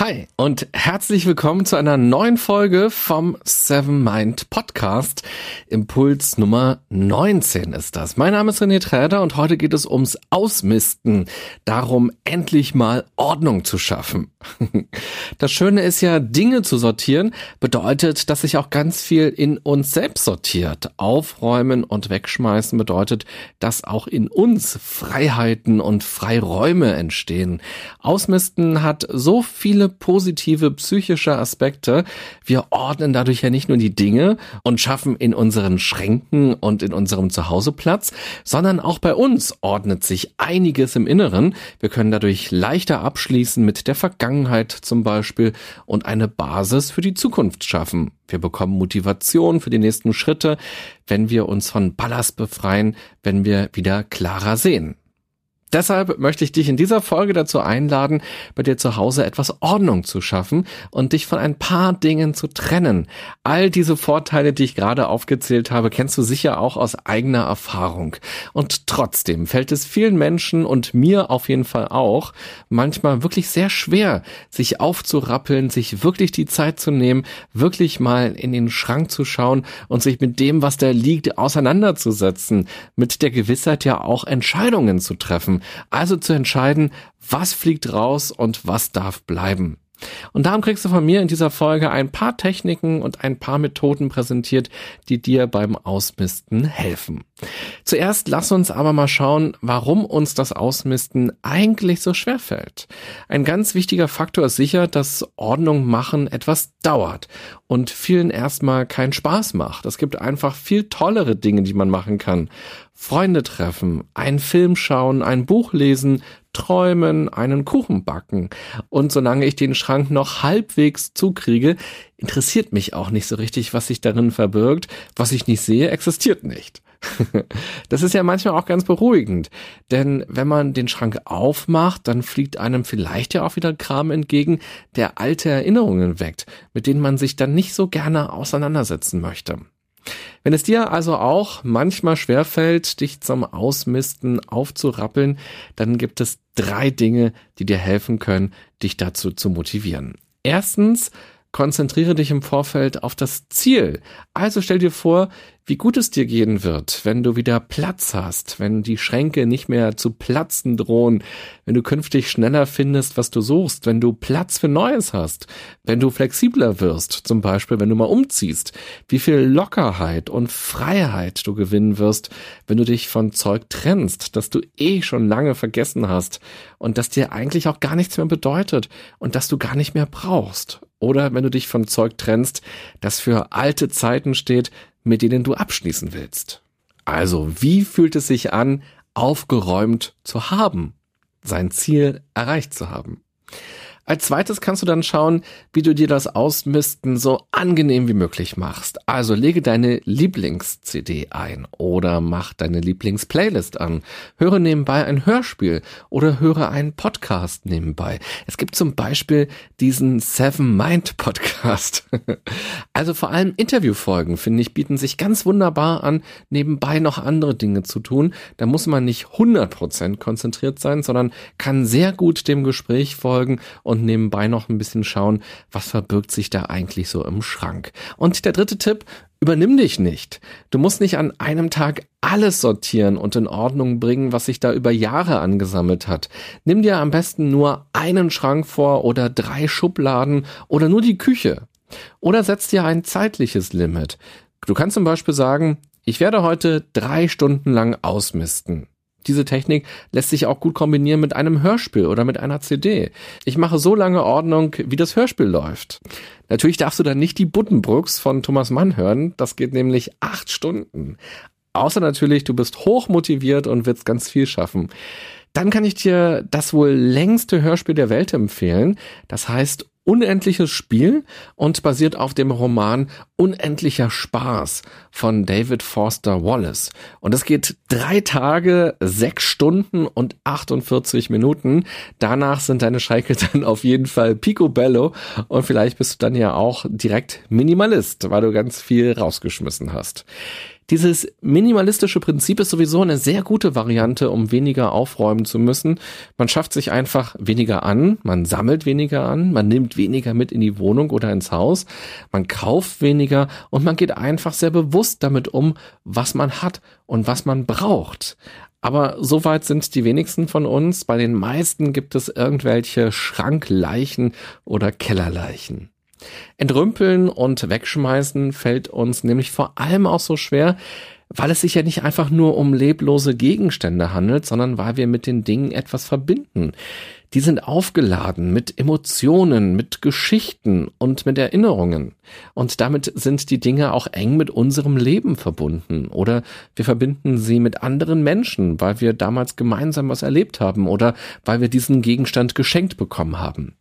Hi und herzlich willkommen zu einer neuen Folge vom Seven Mind Podcast. Impuls Nummer 19 ist das. Mein Name ist René Träder und heute geht es ums Ausmisten. Darum, endlich mal Ordnung zu schaffen. Das Schöne ist ja, Dinge zu sortieren bedeutet, dass sich auch ganz viel in uns selbst sortiert. Aufräumen und wegschmeißen bedeutet, dass auch in uns Freiheiten und Freiräume entstehen. Ausmisten hat so viele positive psychische Aspekte. Wir ordnen dadurch ja nicht nur die Dinge und schaffen in unseren Schränken und in unserem Zuhause Platz, sondern auch bei uns ordnet sich einiges im Inneren. Wir können dadurch leichter abschließen mit der Vergangenheit zum Beispiel und eine Basis für die Zukunft schaffen. Wir bekommen Motivation für die nächsten Schritte, wenn wir uns von Ballast befreien, wenn wir wieder klarer sehen. Deshalb möchte ich dich in dieser Folge dazu einladen, bei dir zu Hause etwas Ordnung zu schaffen und dich von ein paar Dingen zu trennen. All diese Vorteile, die ich gerade aufgezählt habe, kennst du sicher auch aus eigener Erfahrung. Und trotzdem fällt es vielen Menschen und mir auf jeden Fall auch manchmal wirklich sehr schwer, sich aufzurappeln, sich wirklich die Zeit zu nehmen, wirklich mal in den Schrank zu schauen und sich mit dem, was da liegt, auseinanderzusetzen, mit der Gewissheit ja auch Entscheidungen zu treffen also zu entscheiden, was fliegt raus und was darf bleiben. Und darum kriegst du von mir in dieser Folge ein paar Techniken und ein paar Methoden präsentiert, die dir beim Ausmisten helfen. Zuerst lass uns aber mal schauen, warum uns das Ausmisten eigentlich so schwer fällt. Ein ganz wichtiger Faktor ist sicher, dass Ordnung machen etwas dauert und vielen erstmal keinen Spaß macht. Es gibt einfach viel tollere Dinge, die man machen kann. Freunde treffen, einen Film schauen, ein Buch lesen, träumen, einen Kuchen backen. Und solange ich den Schrank noch halbwegs zukriege, interessiert mich auch nicht so richtig, was sich darin verbirgt. Was ich nicht sehe, existiert nicht. Das ist ja manchmal auch ganz beruhigend, denn wenn man den Schrank aufmacht, dann fliegt einem vielleicht ja auch wieder Kram entgegen, der alte Erinnerungen weckt, mit denen man sich dann nicht so gerne auseinandersetzen möchte. Wenn es dir also auch manchmal schwerfällt, dich zum Ausmisten aufzurappeln, dann gibt es drei Dinge, die dir helfen können, dich dazu zu motivieren. Erstens, konzentriere dich im Vorfeld auf das Ziel. Also stell dir vor, wie gut es dir gehen wird, wenn du wieder Platz hast, wenn die Schränke nicht mehr zu platzen drohen, wenn du künftig schneller findest, was du suchst, wenn du Platz für Neues hast, wenn du flexibler wirst, zum Beispiel wenn du mal umziehst, wie viel Lockerheit und Freiheit du gewinnen wirst, wenn du dich von Zeug trennst, das du eh schon lange vergessen hast und das dir eigentlich auch gar nichts mehr bedeutet und das du gar nicht mehr brauchst. Oder wenn du dich von Zeug trennst, das für alte Zeiten steht, mit denen du abschließen willst. Also, wie fühlt es sich an, aufgeräumt zu haben, sein Ziel erreicht zu haben? Als zweites kannst du dann schauen, wie du dir das Ausmisten so angenehm wie möglich machst. Also lege deine Lieblings-CD ein oder mach deine Lieblings-Playlist an. Höre nebenbei ein Hörspiel oder höre einen Podcast nebenbei. Es gibt zum Beispiel diesen Seven Mind Podcast. also vor allem Interviewfolgen, finde ich, bieten sich ganz wunderbar an, nebenbei noch andere Dinge zu tun. Da muss man nicht 100% konzentriert sein, sondern kann sehr gut dem Gespräch folgen und und nebenbei noch ein bisschen schauen, was verbirgt sich da eigentlich so im Schrank. Und der dritte Tipp, übernimm dich nicht. Du musst nicht an einem Tag alles sortieren und in Ordnung bringen, was sich da über Jahre angesammelt hat. Nimm dir am besten nur einen Schrank vor oder drei Schubladen oder nur die Küche. Oder setz dir ein zeitliches Limit. Du kannst zum Beispiel sagen, ich werde heute drei Stunden lang ausmisten. Diese Technik lässt sich auch gut kombinieren mit einem Hörspiel oder mit einer CD. Ich mache so lange Ordnung, wie das Hörspiel läuft. Natürlich darfst du dann nicht die Buddenbrooks von Thomas Mann hören. Das geht nämlich acht Stunden. Außer natürlich, du bist hoch motiviert und willst ganz viel schaffen. Dann kann ich dir das wohl längste Hörspiel der Welt empfehlen. Das heißt unendliches Spiel und basiert auf dem Roman Unendlicher Spaß von David Forster Wallace. Und es geht drei Tage, sechs Stunden und 48 Minuten. Danach sind deine Schalke dann auf jeden Fall picobello und vielleicht bist du dann ja auch direkt Minimalist, weil du ganz viel rausgeschmissen hast. Dieses minimalistische Prinzip ist sowieso eine sehr gute Variante, um weniger aufräumen zu müssen. Man schafft sich einfach weniger an, man sammelt weniger an, man nimmt weniger mit in die Wohnung oder ins Haus, man kauft weniger und man geht einfach sehr bewusst damit um, was man hat und was man braucht. Aber soweit sind die wenigsten von uns. Bei den meisten gibt es irgendwelche Schrankleichen oder Kellerleichen. Entrümpeln und wegschmeißen fällt uns nämlich vor allem auch so schwer, weil es sich ja nicht einfach nur um leblose Gegenstände handelt, sondern weil wir mit den Dingen etwas verbinden. Die sind aufgeladen mit Emotionen, mit Geschichten und mit Erinnerungen. Und damit sind die Dinge auch eng mit unserem Leben verbunden. Oder wir verbinden sie mit anderen Menschen, weil wir damals gemeinsam was erlebt haben oder weil wir diesen Gegenstand geschenkt bekommen haben.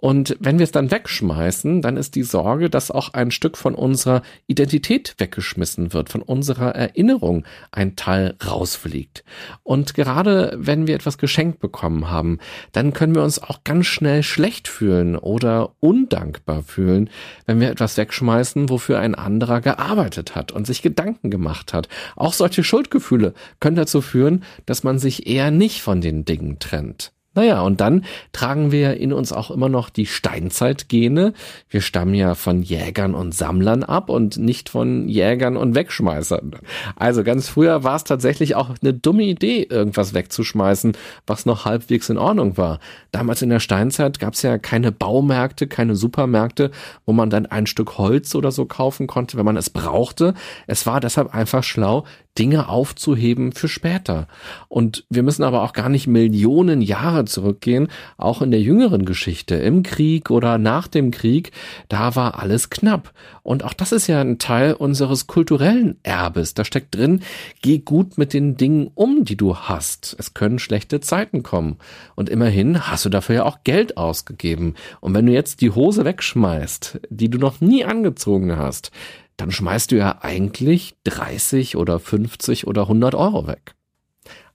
Und wenn wir es dann wegschmeißen, dann ist die Sorge, dass auch ein Stück von unserer Identität weggeschmissen wird, von unserer Erinnerung ein Teil rausfliegt. Und gerade wenn wir etwas geschenkt bekommen haben, dann können wir uns auch ganz schnell schlecht fühlen oder undankbar fühlen, wenn wir etwas wegschmeißen, wofür ein anderer gearbeitet hat und sich Gedanken gemacht hat. Auch solche Schuldgefühle können dazu führen, dass man sich eher nicht von den Dingen trennt. Naja, und dann tragen wir in uns auch immer noch die Steinzeitgene. Wir stammen ja von Jägern und Sammlern ab und nicht von Jägern und Wegschmeißern. Also ganz früher war es tatsächlich auch eine dumme Idee, irgendwas wegzuschmeißen, was noch halbwegs in Ordnung war. Damals in der Steinzeit gab es ja keine Baumärkte, keine Supermärkte, wo man dann ein Stück Holz oder so kaufen konnte, wenn man es brauchte. Es war deshalb einfach schlau, Dinge aufzuheben für später. Und wir müssen aber auch gar nicht Millionen Jahre zurückgehen, auch in der jüngeren Geschichte, im Krieg oder nach dem Krieg, da war alles knapp. Und auch das ist ja ein Teil unseres kulturellen Erbes. Da steckt drin, geh gut mit den Dingen um, die du hast. Es können schlechte Zeiten kommen. Und immerhin hast du dafür ja auch Geld ausgegeben. Und wenn du jetzt die Hose wegschmeißt, die du noch nie angezogen hast, dann schmeißt du ja eigentlich 30 oder 50 oder 100 Euro weg.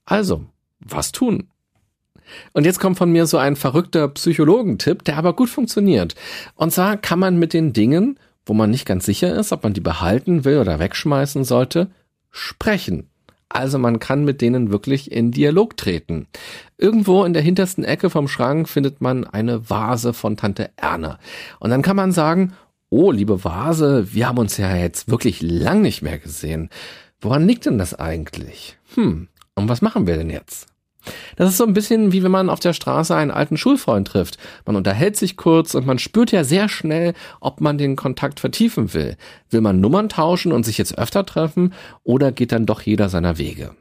Also, was tun? Und jetzt kommt von mir so ein verrückter Psychologentipp, der aber gut funktioniert. Und zwar kann man mit den Dingen, wo man nicht ganz sicher ist, ob man die behalten will oder wegschmeißen sollte, sprechen. Also man kann mit denen wirklich in Dialog treten. Irgendwo in der hintersten Ecke vom Schrank findet man eine Vase von Tante Erna. Und dann kann man sagen, oh, liebe Vase, wir haben uns ja jetzt wirklich lang nicht mehr gesehen. Woran liegt denn das eigentlich? Hm, und was machen wir denn jetzt? Das ist so ein bisschen wie wenn man auf der Straße einen alten Schulfreund trifft. Man unterhält sich kurz und man spürt ja sehr schnell, ob man den Kontakt vertiefen will. Will man Nummern tauschen und sich jetzt öfter treffen oder geht dann doch jeder seiner Wege?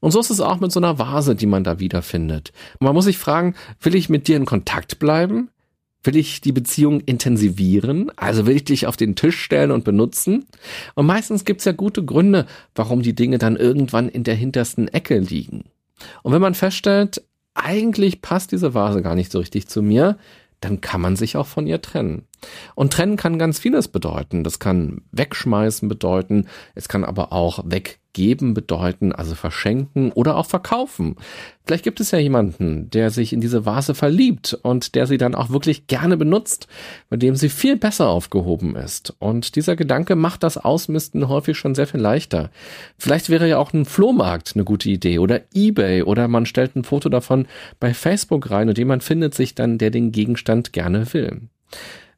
Und so ist es auch mit so einer Vase, die man da wiederfindet. man muss sich fragen, will ich mit dir in Kontakt bleiben? Will ich die Beziehung intensivieren? Also will ich dich auf den Tisch stellen und benutzen? Und meistens gibt's ja gute Gründe, warum die Dinge dann irgendwann in der hintersten Ecke liegen. Und wenn man feststellt, eigentlich passt diese Vase gar nicht so richtig zu mir, dann kann man sich auch von ihr trennen. Und trennen kann ganz vieles bedeuten. Das kann wegschmeißen bedeuten, es kann aber auch weggeben bedeuten, also verschenken oder auch verkaufen. Vielleicht gibt es ja jemanden, der sich in diese Vase verliebt und der sie dann auch wirklich gerne benutzt, bei dem sie viel besser aufgehoben ist. Und dieser Gedanke macht das Ausmisten häufig schon sehr viel leichter. Vielleicht wäre ja auch ein Flohmarkt eine gute Idee oder eBay oder man stellt ein Foto davon bei Facebook rein und jemand findet sich dann, der den Gegenstand gerne will.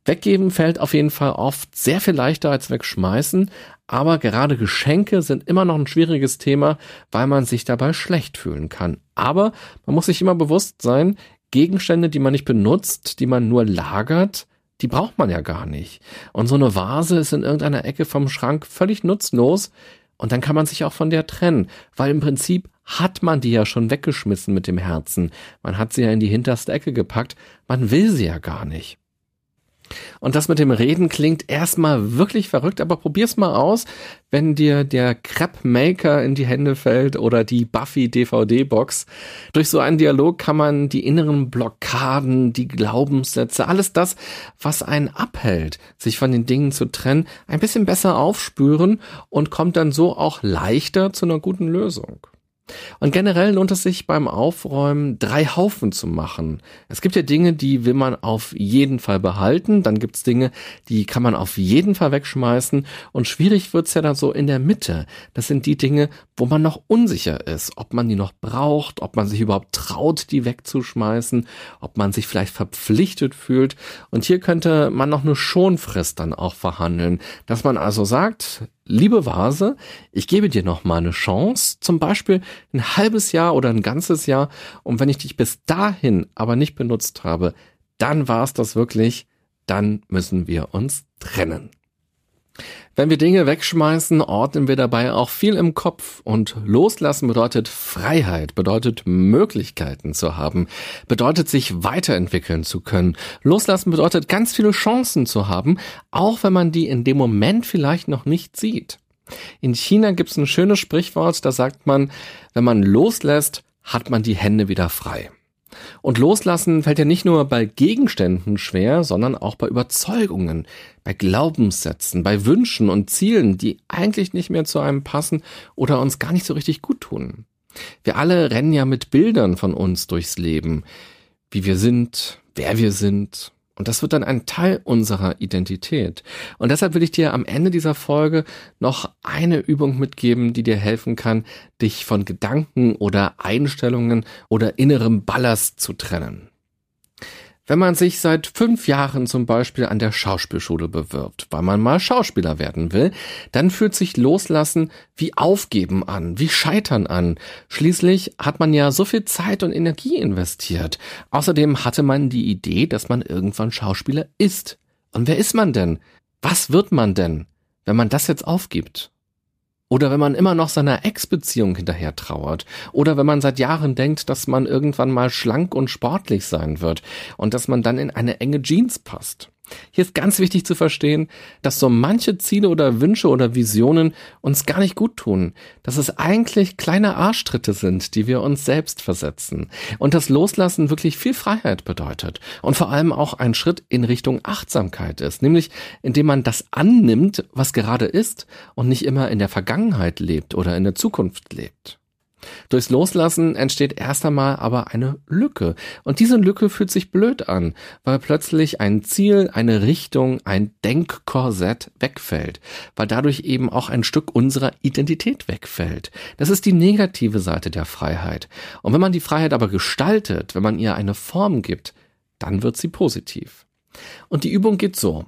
Weggeben fällt auf jeden Fall oft sehr viel leichter als wegschmeißen, aber gerade Geschenke sind immer noch ein schwieriges Thema, weil man sich dabei schlecht fühlen kann. Aber man muss sich immer bewusst sein, Gegenstände, die man nicht benutzt, die man nur lagert, die braucht man ja gar nicht. Und so eine Vase ist in irgendeiner Ecke vom Schrank völlig nutzlos und dann kann man sich auch von der trennen, weil im Prinzip hat man die ja schon weggeschmissen mit dem Herzen. Man hat sie ja in die hinterste Ecke gepackt, man will sie ja gar nicht. Und das mit dem Reden klingt erstmal wirklich verrückt, aber probier's mal aus, wenn dir der Crepe Maker in die Hände fällt oder die Buffy DVD Box. Durch so einen Dialog kann man die inneren Blockaden, die Glaubenssätze, alles das, was einen abhält, sich von den Dingen zu trennen, ein bisschen besser aufspüren und kommt dann so auch leichter zu einer guten Lösung. Und generell lohnt es sich beim Aufräumen, drei Haufen zu machen. Es gibt ja Dinge, die will man auf jeden Fall behalten, dann gibt's Dinge, die kann man auf jeden Fall wegschmeißen und schwierig wird's ja dann so in der Mitte. Das sind die Dinge, wo man noch unsicher ist, ob man die noch braucht, ob man sich überhaupt traut, die wegzuschmeißen, ob man sich vielleicht verpflichtet fühlt. Und hier könnte man noch eine Schonfrist dann auch verhandeln, dass man also sagt, liebe Vase, ich gebe dir noch mal eine Chance, zum Beispiel ein halbes Jahr oder ein ganzes Jahr. Und wenn ich dich bis dahin aber nicht benutzt habe, dann war es das wirklich, dann müssen wir uns trennen. Wenn wir Dinge wegschmeißen, ordnen wir dabei auch viel im Kopf und loslassen bedeutet Freiheit, bedeutet Möglichkeiten zu haben, bedeutet sich weiterentwickeln zu können. Loslassen bedeutet ganz viele Chancen zu haben, auch wenn man die in dem Moment vielleicht noch nicht sieht. In China gibt es ein schönes Sprichwort, da sagt man, wenn man loslässt, hat man die Hände wieder frei. Und loslassen fällt ja nicht nur bei Gegenständen schwer, sondern auch bei Überzeugungen, bei Glaubenssätzen, bei Wünschen und Zielen, die eigentlich nicht mehr zu einem passen oder uns gar nicht so richtig gut tun. Wir alle rennen ja mit Bildern von uns durchs Leben, wie wir sind, wer wir sind, und das wird dann ein Teil unserer Identität. Und deshalb will ich dir am Ende dieser Folge noch eine Übung mitgeben, die dir helfen kann, dich von Gedanken oder Einstellungen oder innerem Ballast zu trennen. Wenn man sich seit fünf Jahren zum Beispiel an der Schauspielschule bewirbt, weil man mal Schauspieler werden will, dann fühlt sich Loslassen wie Aufgeben an, wie Scheitern an. Schließlich hat man ja so viel Zeit und Energie investiert. Außerdem hatte man die Idee, dass man irgendwann Schauspieler ist. Und wer ist man denn? Was wird man denn, wenn man das jetzt aufgibt? Oder wenn man immer noch seiner Ex-Beziehung hinterher trauert. Oder wenn man seit Jahren denkt, dass man irgendwann mal schlank und sportlich sein wird und dass man dann in eine enge Jeans passt. Hier ist ganz wichtig zu verstehen, dass so manche Ziele oder Wünsche oder Visionen uns gar nicht gut tun, dass es eigentlich kleine Arschtritte sind, die wir uns selbst versetzen und das Loslassen wirklich viel Freiheit bedeutet und vor allem auch ein Schritt in Richtung Achtsamkeit ist, nämlich indem man das annimmt, was gerade ist und nicht immer in der Vergangenheit lebt oder in der Zukunft lebt. Durchs Loslassen entsteht erst einmal aber eine Lücke. Und diese Lücke fühlt sich blöd an, weil plötzlich ein Ziel, eine Richtung, ein Denkkorsett wegfällt, weil dadurch eben auch ein Stück unserer Identität wegfällt. Das ist die negative Seite der Freiheit. Und wenn man die Freiheit aber gestaltet, wenn man ihr eine Form gibt, dann wird sie positiv. Und die Übung geht so.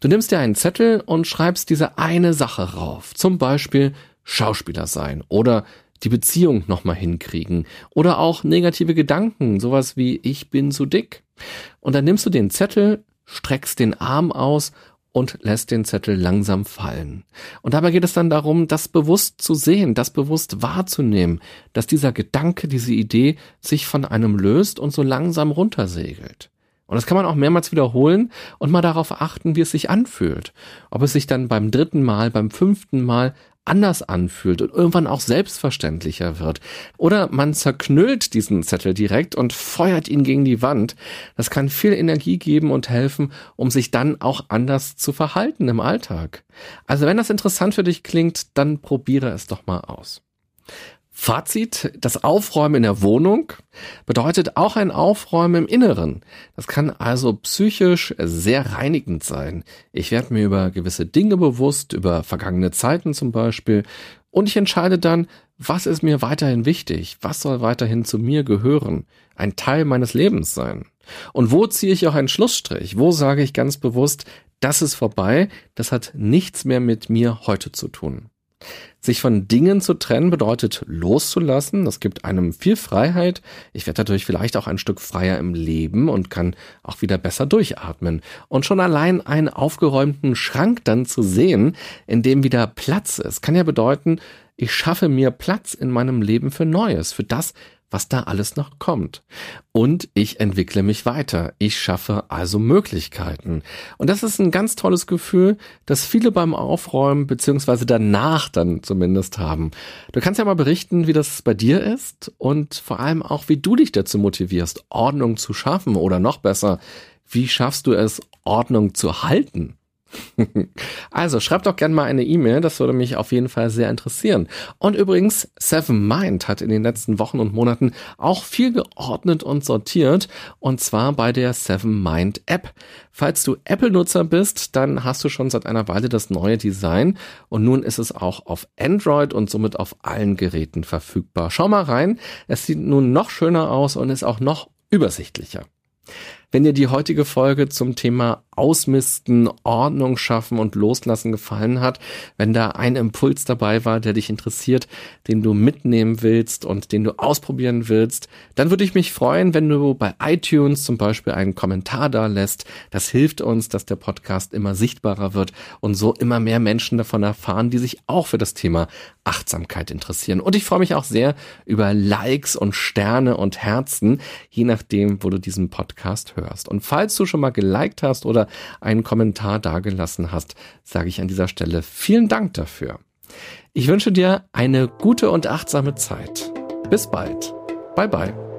Du nimmst dir einen Zettel und schreibst diese eine Sache rauf. Zum Beispiel Schauspieler sein oder die Beziehung nochmal hinkriegen. Oder auch negative Gedanken, sowas wie ich bin zu dick. Und dann nimmst du den Zettel, streckst den Arm aus und lässt den Zettel langsam fallen. Und dabei geht es dann darum, das bewusst zu sehen, das bewusst wahrzunehmen, dass dieser Gedanke, diese Idee sich von einem löst und so langsam runtersegelt. Und das kann man auch mehrmals wiederholen und mal darauf achten, wie es sich anfühlt. Ob es sich dann beim dritten Mal, beim fünften Mal anders anfühlt und irgendwann auch selbstverständlicher wird. Oder man zerknüllt diesen Zettel direkt und feuert ihn gegen die Wand. Das kann viel Energie geben und helfen, um sich dann auch anders zu verhalten im Alltag. Also wenn das interessant für dich klingt, dann probiere es doch mal aus. Fazit, das Aufräumen in der Wohnung bedeutet auch ein Aufräumen im Inneren. Das kann also psychisch sehr reinigend sein. Ich werde mir über gewisse Dinge bewusst, über vergangene Zeiten zum Beispiel, und ich entscheide dann, was ist mir weiterhin wichtig, was soll weiterhin zu mir gehören, ein Teil meines Lebens sein. Und wo ziehe ich auch einen Schlussstrich? Wo sage ich ganz bewusst, das ist vorbei, das hat nichts mehr mit mir heute zu tun. Sich von Dingen zu trennen bedeutet loszulassen. Das gibt einem viel Freiheit. Ich werde dadurch vielleicht auch ein Stück freier im Leben und kann auch wieder besser durchatmen. Und schon allein einen aufgeräumten Schrank dann zu sehen, in dem wieder Platz ist, kann ja bedeuten, ich schaffe mir Platz in meinem Leben für Neues, für das, was da alles noch kommt. Und ich entwickle mich weiter. Ich schaffe also Möglichkeiten. Und das ist ein ganz tolles Gefühl, das viele beim Aufräumen beziehungsweise danach dann zumindest haben. Du kannst ja mal berichten, wie das bei dir ist und vor allem auch, wie du dich dazu motivierst, Ordnung zu schaffen oder noch besser, wie schaffst du es, Ordnung zu halten? also schreib doch gerne mal eine E-Mail, das würde mich auf jeden Fall sehr interessieren. Und übrigens, Seven Mind hat in den letzten Wochen und Monaten auch viel geordnet und sortiert, und zwar bei der Seven Mind App. Falls du Apple-Nutzer bist, dann hast du schon seit einer Weile das neue Design und nun ist es auch auf Android und somit auf allen Geräten verfügbar. Schau mal rein, es sieht nun noch schöner aus und ist auch noch übersichtlicher. Wenn dir die heutige Folge zum Thema Ausmisten, Ordnung schaffen und Loslassen gefallen hat, wenn da ein Impuls dabei war, der dich interessiert, den du mitnehmen willst und den du ausprobieren willst, dann würde ich mich freuen, wenn du bei iTunes zum Beispiel einen Kommentar da lässt. Das hilft uns, dass der Podcast immer sichtbarer wird und so immer mehr Menschen davon erfahren, die sich auch für das Thema Achtsamkeit interessieren. Und ich freue mich auch sehr über Likes und Sterne und Herzen, je nachdem, wo du diesen Podcast hörst. Und falls du schon mal geliked hast oder einen Kommentar dagelassen hast, sage ich an dieser Stelle vielen Dank dafür. Ich wünsche dir eine gute und achtsame Zeit. Bis bald. Bye bye.